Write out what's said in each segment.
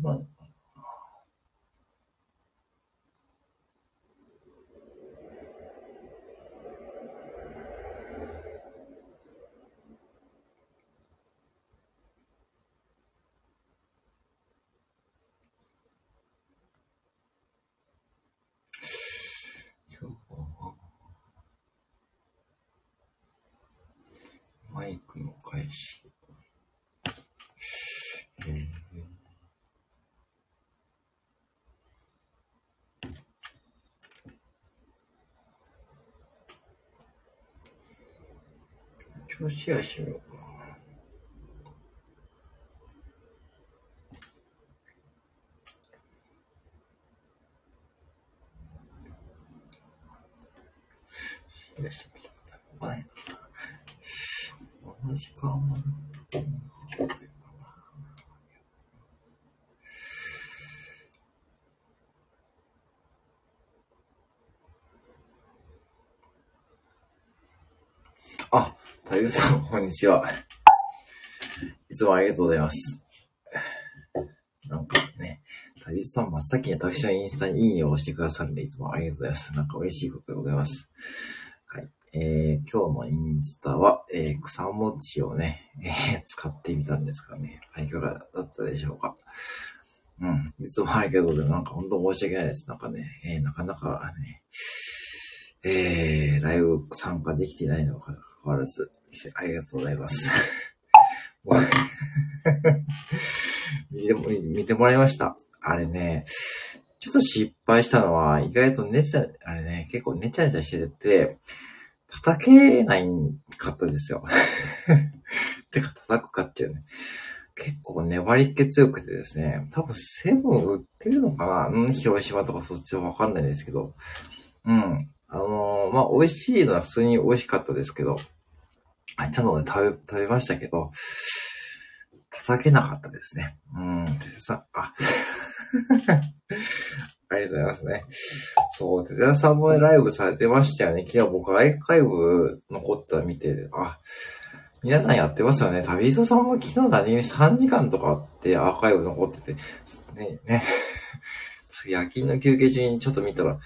うなのか今日はマイクの返し。今日シェアしよな。シェアしてみたことないな。同じ顔もな。あ、太陽さん、こんにちは。いつもありがとうございます。なんかね、太陽さん、真っ先に私のインスタにいいねを押してくださるんで、いつもありがとうございます。なんか嬉しいことでございます。はい。えー、今日のインスタは、えー、草餅をね、えー、使ってみたんですがね、はい、いかがだったでしょうか。うん。いつもありがとうございます。なんか本当申し訳ないです。なんかね、えー、なかなかね、えー、ライブ参加できていないのかかわらず、ありがとうございます。見ても、見てもらいました。あれね、ちょっと失敗したのは、意外と寝ちゃ、あれね、結構寝ちゃ寝ちゃしてて、叩けないかったですよ。てか、叩くかっていうね。結構粘り気強くてですね、多分セブン売ってるのかな、広島とかそっちはわかんないですけど、うん。あのーまあ、美味しいのは普通に美味しかったですけど、あちゃんとね、食べ、食べましたけど、叩けなかったですね。うん、てつさん、あ、ありがとうございますね。そう、てつさんもライブされてましたよね。昨日僕アーカイブ残った見て、あ、皆さんやってますよね。旅人さんも昨日何3時間とかあってアーカイブ残ってて、ね、ね。夜勤の休憩中にちょっと見たら、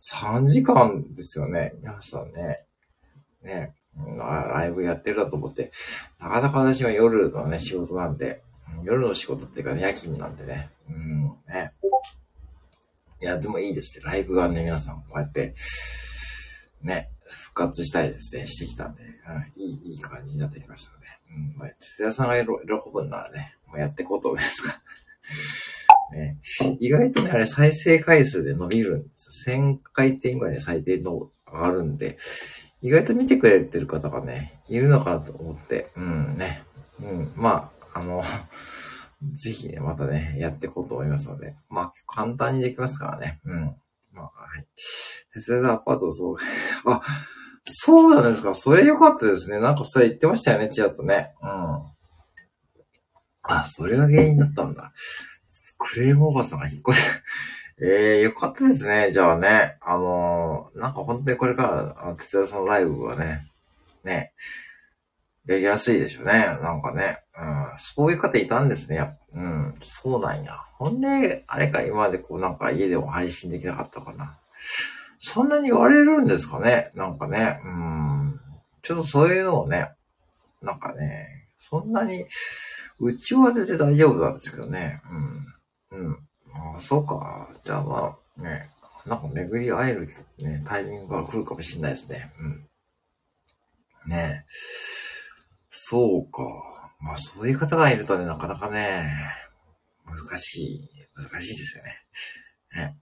3時間ですよね。皆さんね。ね。ライブやってるだと思って。なかなか私は夜のね、仕事なんで。夜の仕事っていうかね、夜勤なんでね。うん、ね。いや、でもいいですね。ライブがね、皆さんこうやって、ね、復活したいですね。してきたんで。うん、いい、いい感じになってきましたね。うん、まあ、哲也さんが喜ぶんならね、もうやっていこうと思いますが。ね、意外とね、あれ再生回数で伸びるんですよ。1000回転ぐらいで最低の上がるんで、意外と見てくれてる方がね、いるのかなと思って、うんね。うん、まあ、あの、ぜひね、またね、やっていこうと思いますので、まあ、簡単にできますからね。うん。まあ、はい。鉄道アパート、そう。あ、そうなんですか。それ良かったですね。なんかそれ言ってましたよね、ちらっとね。うん。あ、それが原因だったんだ。クレームおばさんが引っ越し、え えー、よかったですね。じゃあね、あのーなんか本当にこれから、あ、哲也さんのライブはね、ね、やりやすいでしょうね。なんかね、うん、そういう方いたんですね。うん、そうなんや。ほんで、あれか、今までこうなんか家でも配信できなかったかな。そんなに言われるんですかねなんかね、うん、ちょっとそういうのをね、なんかね、そんなに、うちは全然大丈夫なんですけどね。うん。うん。ああ、そうか。じゃあまあ、ね、なんか巡り会える、ね、タイミングが来るかもしれないですね。うん。ねえ。そうか。まあそういう方がいるとね、なかなかね、難しい、難しいですよね。ね。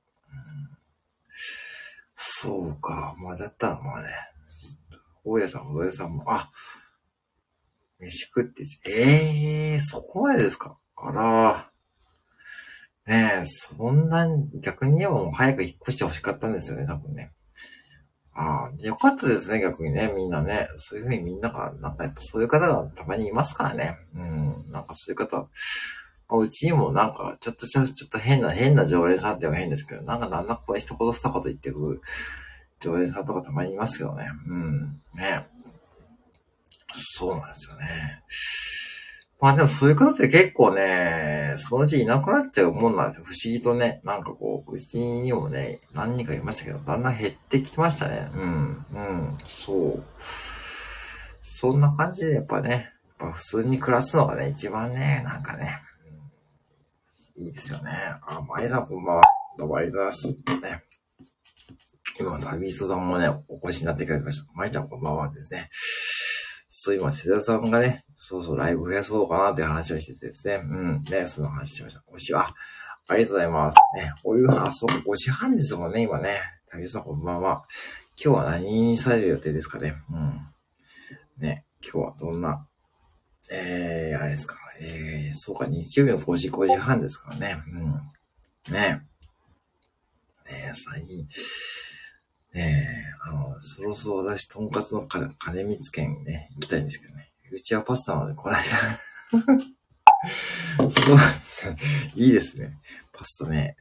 そうか。まあだったらまあね、大家さんも土屋さんも、あ、飯食って、ええー、そこまでですか？あら。ねえ、そんな、逆に言えばもう早く引っ越してほしかったんですよね、多分ね。ああ、よかったですね、逆にね、みんなね。そういうふうにみんなが、なんかやっぱそういう方がたまにいますからね。うん、なんかそういう方、まあうちにもなんか、ちょっとした、ちょっと変な、変な常連さんっては変ですけど、なんかなんだこれ一言二言言ってる常連さんとかたまにいますけどね。うん、ね。そうなんですよね。まあでもそういう方って結構ね、そのうちいなくなっちゃうもんなんですよ。不思議とね。なんかこう、うちにもね、何人かいましたけど、だんだん減ってきましたね。うん、うん、そう。そんな感じでやっぱね、やっぱ普通に暮らすのがね、一番ね、なんかね、いいですよね。あ、まりさんこんばんは。どうもありがとうございます。ね。今、旅人さんもね、お越しになってくれました。まりちゃんこんばんはですね。そう、今、瀬田さんがね、そうそう、ライブ増やそうかなって話をしててですね。うん。ね、その話しました。おしは、ありがとうございます。ね、お湯が、あ、そう、5時半ですもんね、今ね。旅さんこんばんは。今日は何にされる予定ですかね。うん。ね、今日はどんな、えー、あれですか。えー、そうか、日曜日の5時、5時半ですからね。うん。ね。ね最近、ねえ、あの、そろそろ私、とんかつの金光県ね、行きたいんですけどね。うちはパスタなので、この間そう、いいですね。パスタね。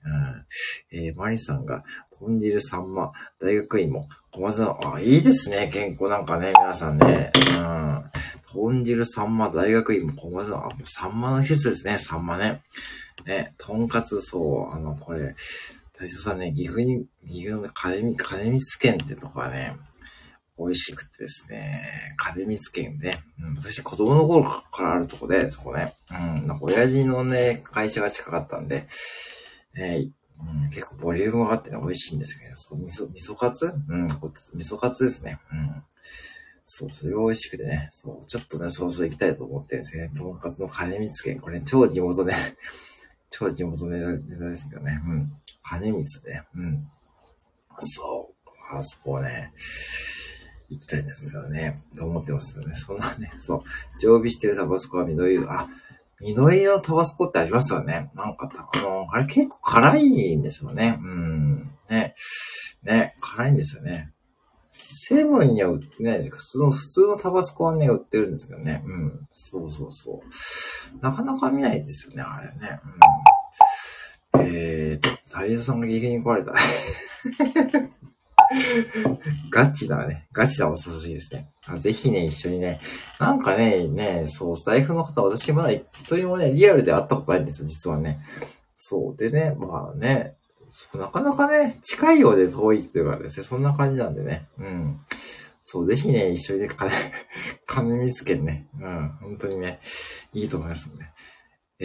うん、えー、マリさんが、豚汁サンマ、大学院も、小松菜、あ、いいですね。健康なんかね、皆さんね。うん。豚汁サンマ、大学院も小松菜、あ、もうサンマの季節ですね、サンマね。ね、とんかつ、そう、あの、これ、大将さね、岐阜に、岐阜の金光、金光県ってとこはね、美味しくてですね、金光県ね、うん、私子供の頃からあるとこで、そこね、うん、なんか親父のね、会社が近かったんで、ね、うん、結構ボリュームがあってね、美味しいんですけど、そう、味噌、味噌カツ？うん、こ味噌カツですね。うん。そう、それ美味しくてね、そう、ちょっとね、そうそう行きたいと思ってるんですね。とんかつの金光県、これ、ね、超地元で、超地元ネタネタですけどね。うん。金光ね。うん。そう。あそこね、行きたいんですよね。と思ってますよね。そんなね、そう。常備してるタバスコは緑色。あ、緑色のタバスコってありますよね。なんか、あの、あれ結構辛いんですよね。うん。ね。ね、辛いんですよね。セブンには売ってないです普通の、普通のタバスコはね、売ってるんですけどね。うん。そうそうそう。なかなか見ないですよね、あれね。うん。えーと、タイさんが岐阜に来られた。ガチだね。ガチだお誘いですねあ。ぜひね、一緒にね。なんかね、ね、そう、スタイフの方、私まだ一人もね、リアルで会ったことないんですよ、実はね。そう。でね、まあね、なかなかね、近いようで遠いっていうかですね、そんな感じなんでね。うん。そう、ぜひね、一緒にね、金、金見つけね。うん。本当にね、いいと思いますんで。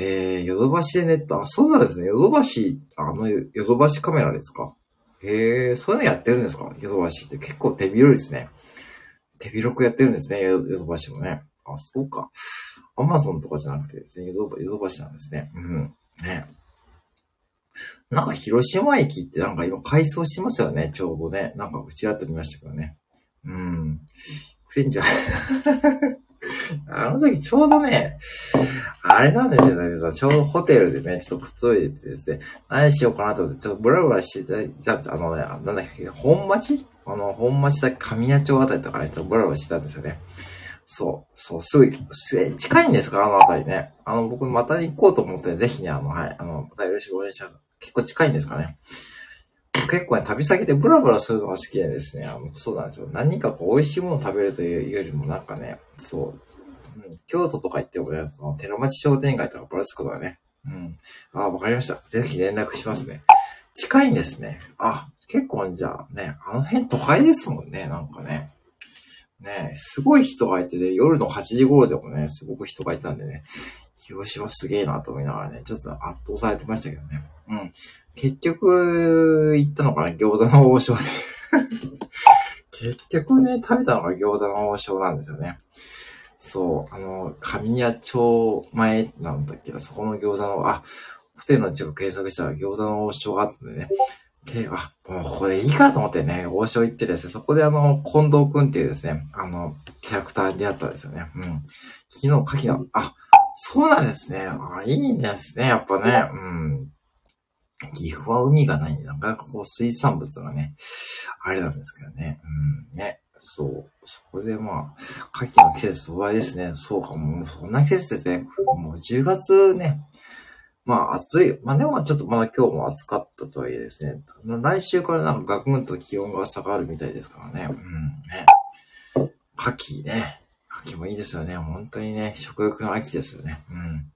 えー、ヨドバシでネット、あ、そうなんですね。ヨドバシ、あの、ヨドバシカメラですか？へえ、そういうのやってるんですか？ヨドバシって結構手広いですね。手広くやってるんですね、ヨドバシもね。あ、そうか。アマゾンとかじゃなくてですね、ヨドバシなんですね。うん。ね。なんか広島駅ってなんか今改装してますよね、ちょうどね。なんかうちらっと見ましたけどね。うん。くせんじゃ。あの時ちょうどね、あれなんですよ、だけどちょうどホテルでね、ちょっとくっついでてですね、何しようかなと思って、ちょっとブラブラしてた、あのね、なんだっけ、本町？あの、本町だ神谷町あたりとかね、ちょっとブラブラしてたんですよね。そう、そう、すぐ、近いんですか？あのあたりね。あの、僕また行こうと思って、ぜひね、あの、はい、あの、またよろしくお願いします。結構近いんですかね。結構ね、旅先でブラブラするのが好きでですね、あの、そうなんですよ。何かこう、美味しいものを食べるというよりも、なんかね、そう、うん、京都とか行ってもね、その、寺町商店街とかぶらつくことはね、うん。あ、わかりました。ぜひ連絡しますね。近いんですね。あ、結構じゃあね、あの辺都会ですもんね、なんかね。ねすごい人がいてね、夜の8時頃でもね、すごく人がいたんでね、広島すげえなと思いながらね、ちょっと圧倒されてましたけどね。うん。結局、行ったのかな餃子の王将で 結局ね、食べたのが餃子の王将なんですよね。そう、あの、神谷町前なんだっけど、そこの餃子の、あ、ホテルの近く検索したら餃子の王将があったんでね。で、あ、もうここでいいかと思ってね、王将行ってですね、そこであの、近藤くんっていうですね、あの、キャラクターに出会ったんですよね。うん。昨日、牡蠣の、あ、そうなんですね。あ、いいですね、やっぱね。うん。岐阜は海がないんで、なかなかこう水産物がね、あれなんですけどね。うん、ね。そう。そこでまあ、牡蠣の季節そばですね。そうかも、うそんな季節ですね。もう10月ね。まあ暑い。まあでもちょっとまだ今日も暑かったとはいえですね。来週からなんかガクンと気温が下がるみたいですからね。うん、ね。牡蠣ね。秋もいいですよね。本当にね、食欲の秋ですよね。うん。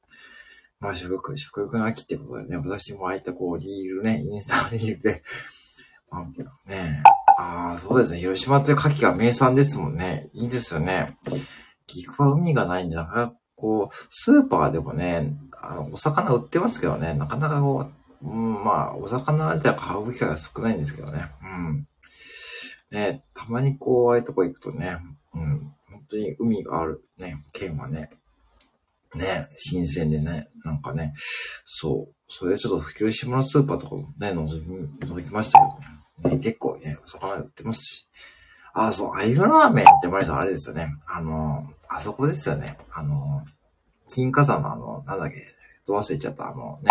まあ、食欲、食欲の秋ってことでね、私もああいったこう、リールね、インスタリールで、まあ、ねああ、そうですね。広島という牡蠣が名産ですもんね。いいですよね。岐阜は海がないんで、なかなかこう、スーパーでもね、あのお魚売ってますけどね、なかなかこう、うん、まあ、お魚じゃ買う機会が少ないんですけどね。うん。ね、たまにこう、ああいうとこ行くとね、うん、本当に海があるね、県はね、ね、新鮮でね、なんかね、そう、それちょっと広島のスーパーとかもね、覗き覗きましたけどね、ね結構ね、魚売ってますし、あ、そう、アイルラーメンってマリさんあれですよね。あの、あそこですよね。あの、金華山のあの、なんだっけ、どう忘れちゃった、あのね。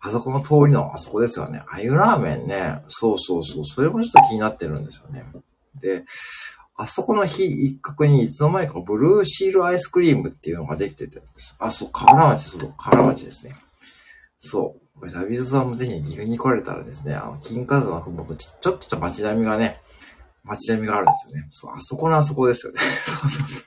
あそこの通りのあそこですよね。アユラーメンね。そうそうそう。それもちょっと気になってるんですよね。で、あそこの日一角にいつの間にかブルーシールアイスクリームっていうのができててあ、そう、河原町、そう、河原町ですね。そう。これ、ダビズさんもぜひ岐阜に来られたらですね、あの、金華山のふもと、ちょっとした街並みがね、街並みがあるんですよね。そう、あそこのあそこですよね。そうそうそ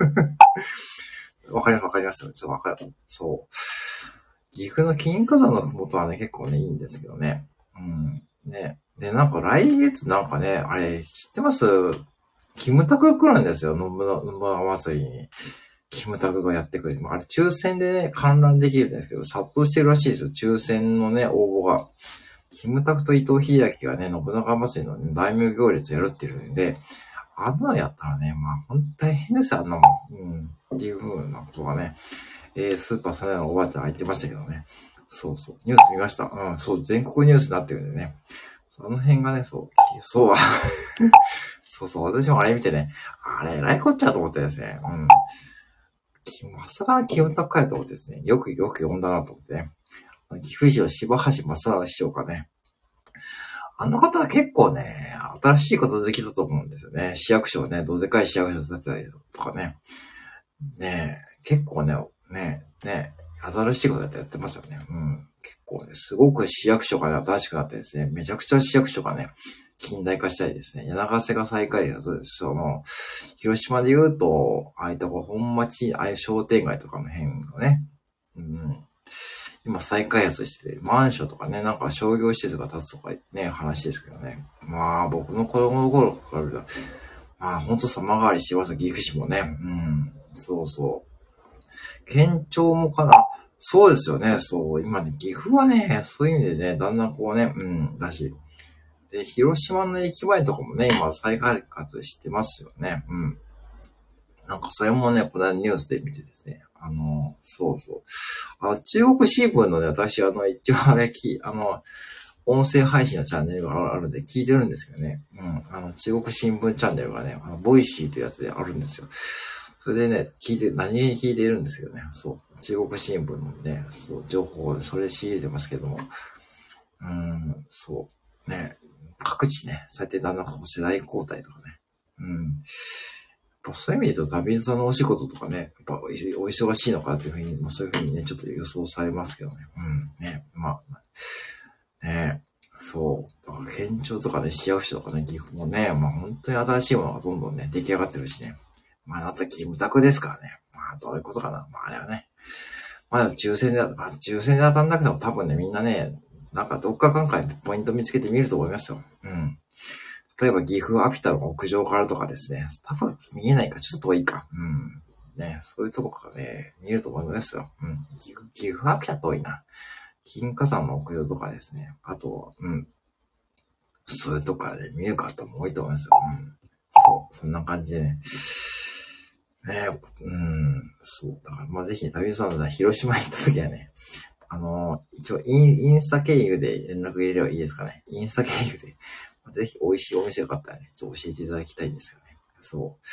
う。わかります、わかりますよ。ちょっとわかる。そう。岐阜の金華山のふもとはね、結構ね、いいんですけどね。うん。ね。で、なんか来月なんかね、あれ、知ってます？キムタク来るんですよ。信長祭りに。キムタクがやってくる。あれ、抽選でね、観覧できるんですけど、殺到してるらしいですよ。抽選のね、応募が。キムタクと伊藤秀明がね、信長祭りの、ね、大名行列やるっていうんで、あんなのやったらね、まあ、ほんと大変ですよ、あんなもん。うん。っていうふうなことがね、えー、スーパーサネのおばあちゃん入ってましたけどね。そうそう。ニュース見ました。うん、そう、全国ニュースになってるんでね。その辺がね、そう、そうは、そうそう、私もあれ見てね、あれ、ライコっちゃと思ってですね、うん。まさか気温高いと思ってですね、よくよく読んだなと思ってね。岐阜市の柴橋正直市長かね。あの方は結構ね、新しいこと好きだと思うんですよね。市役所ね、どでかい市役所建てたりとかね。ねえ結構ね、ね、ね、新しいことやってますよね。うん。結構ね、すごく市役所が、ね、新しくなってですね、めちゃくちゃ市役所がね、近代化したりですね、柳瀬が再開発、その、広島で言うと、ああいった本町、ああいう商店街とかの辺がね、うん。今再開発してて、マンションとかね、なんか商業施設が建つとかね、話ですけどね。まあ、僕の子供の頃から、まあ、ほんと様変わりしてます岐阜市もね。うん。そうそう。県庁もかな。そうですよね。そう。今ね、岐阜はね、そういう意味でね、だんだんこうね、うん、だし。で、広島の駅前とかもね、今再開発してますよね。うん。なんかそれもね、このニュースで見てですね。あの、そうそう。あ中国新聞のね、私、あの、一応あれ、き、あの、音声配信のチャンネルがあるんで聞いてるんですけどね。うん。あの、中国新聞チャンネルがね、あの Voicy というやつであるんですよ。それでね、聞いて、何に聞いているんですけどね。そう。中国新聞のね、そう、情報でそれ仕入れてますけども。うん、そう。ね、各地ね、そうやってだんだん世代交代とかね。うん。やっぱそういう意味で言うと、ダビンさんのお仕事とかね、やっぱお忙しいのかっていうふうに、まあ、そういうふうにね、ちょっと予想されますけどね。うん。ね、まあ、ね、そう。だから県庁とかね、市役所とかね、岐阜もね、まあ本当に新しいものがどんどんね、出来上がってるしね。まあ、あなたキムタクですからね。まあ、どういうことかな。まあ、あれはね。まあ、抽選で、あ、抽選で当たんなくても多分ね、みんなね、なんかどっかかんかポイント見つけてみると思いますよ。うん。例えば岐阜アピタの屋上からとかですね。多分見えないか、ちょっと遠いか。うん。ね、そういうとこからね、見えると思いますよ。うん。岐阜、岐阜アピタ遠いな。金華山の屋上とかですね。あと、うん。そういうとこからね、見る方も多いと思いますよ。うん。そう、そんな感じでね。ねえうん、そう。だから、まあ、ぜひ、旅さんの広島行った時はね、あの、一応イン、インスタ経由で連絡入れればいいですかね。インスタ経由で、ぜひ美味しいお店があったらね、そう教えていただきたいんですよね。そう。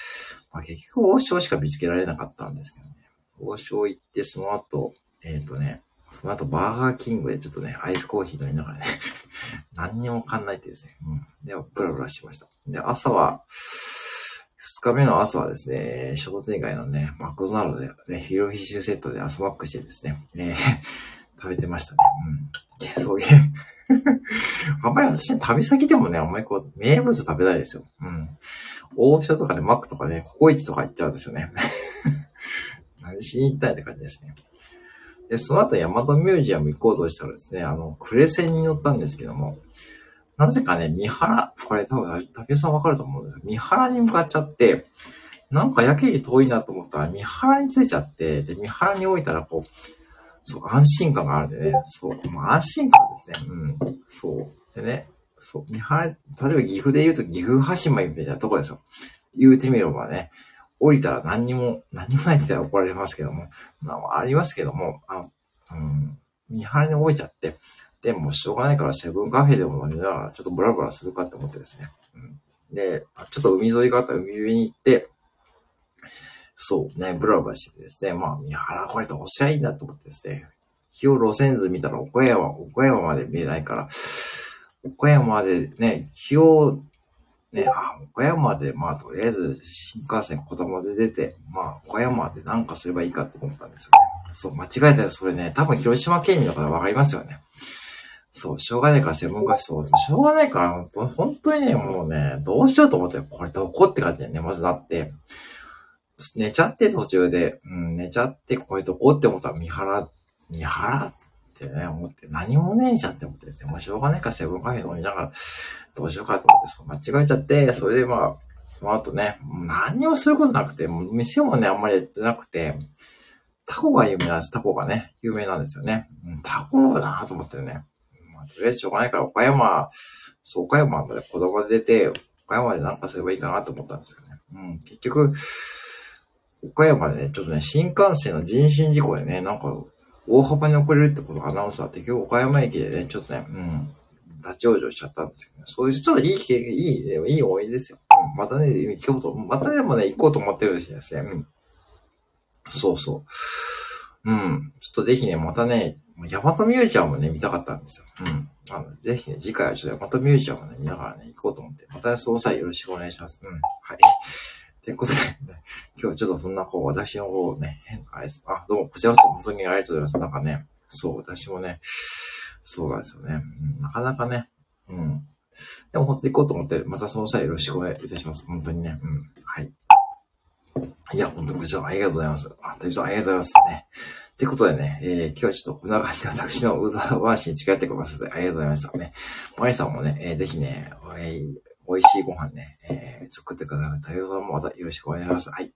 まあ、結局、王将しか見つけられなかったんですけどね。王将行って、その後、えっ、ー、とね、その後バーガーキングでちょっとね、アイスコーヒー飲みながらね、何にも考えてですね、うん。で、ブラブラしました。で、朝は、二日目の朝はですね、商店街のね、マクドナルドで、ね、ヒロフィッシュセットで朝マックしてですね、えー、食べてましたね。うん。そういう あんまり私、旅先でもね、あんまりこう、名物食べないですよ。うん。王将とかね、マックとかね、ココイチとか行っちゃうんですよね。何しに行ったんって感じですね。で、その後ヤマトミュージアム行こうとしたらですね、あの、クレセンに乗ったんですけども、なぜかね、三原、これ多分、竹内さんわかると思うんですけど、三原に向かっちゃって、なんかやけに遠いなと思ったら、三原に着いちゃって、で、三原に置いたら、こう、そう、安心感があるんでね、そう、まあ、安心感ですね。うん、そう。でね、そう、三原、例えば岐阜で言うと岐阜羽島みたいなとこですよ。言うてみればね、降りたら何にも、何もないって言ったら怒られますけども、まあ、ありますけども、あうん、三原に降りちゃって、でもしょうがないからセブンカフェでも飲みながらちょっとブラブラするかって思ってですね。うん、で、ちょっと海沿いがあったら海辺に行って、そうね、ブラブラしてですね、まあ、三原これとおっしゃいいんだと思ってですね、日を路線図見たら岡山、岡山まで見えないから、岡山までね、日をね、あ、岡山で、まあ、とりあえず、新幹線子供で出て、まあ、岡山でなんかすればいいかと思ったんですよね。そう、間違えたらそれね、多分広島県民の方わかりますよね。そう、しょうがないから専門家そう、しょうがないから、本当にね、もうね、どうしようと思って、これどこって感じでね、まずなって、寝ちゃって途中で、うん、寝ちゃって、これどこって思ったら、三原、三原ってね、思って、何もねえじゃんって思ってで、もうしょうがないからセブンカフェ飲みながら、どうしようかと思って、そう間違えちゃって、それでまあ、その後ね、何にもすることなくて、もう店もね、あんまりやってなくて、タコが有名なんです。タコがね、有名なんですよね。うん、タコだなと思ってね。とりあえずしょうがないから、岡山、そう、岡山まで子供で出て、岡山でなんかすればいいかなと思ったんですよね。うん、結局、岡山でね、ちょっとね、新幹線の人身事故でね、なんか、大幅に遅れるってことをアナウンスあって、今日岡山駅でね、ちょっとね、うん、立ち往生しちゃったんですけど、ね、そういうちょっといい経験、いい、いい思い出ですよ。うん、またね、京都、またでもね、行こうと思ってるしですね。うん。そうそう。うん。ちょっとぜひね、またね、ヤマトミュージアムね、見たかったんですよ。うん。あの、ぜひね、次回はちょっとヤマトミュージアムね、見ながらね、行こうと思って。また、その際よろしくお願いします。うん。はい。ということで、ね、今日ちょっとそんな、こう、私の方をね、変な、あれです。あ、どうも、こちらこそ本当にありがとうございます。なんかね、そう、私もね、そうなんですよね。うん、なかなかね、うん。でも、ほっていこうと思って、またその際よろしくお願いいたします。本当にね。うん。はい。いや、本当にこちらありがとうございます。あ、大さんありがとうございますね。ってことでね、えー、今日はちょっとこんな感じで私のうざ話に近寄ってくださってありがとうございましたね。マリさんもね、えー、ぜひね、えー、美味しいご飯ね、えー、作ってくださる太陽さんもまたよろしくお願いします。はい。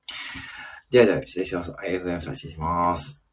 ではでは、失礼します。ありがとうございました。失礼します。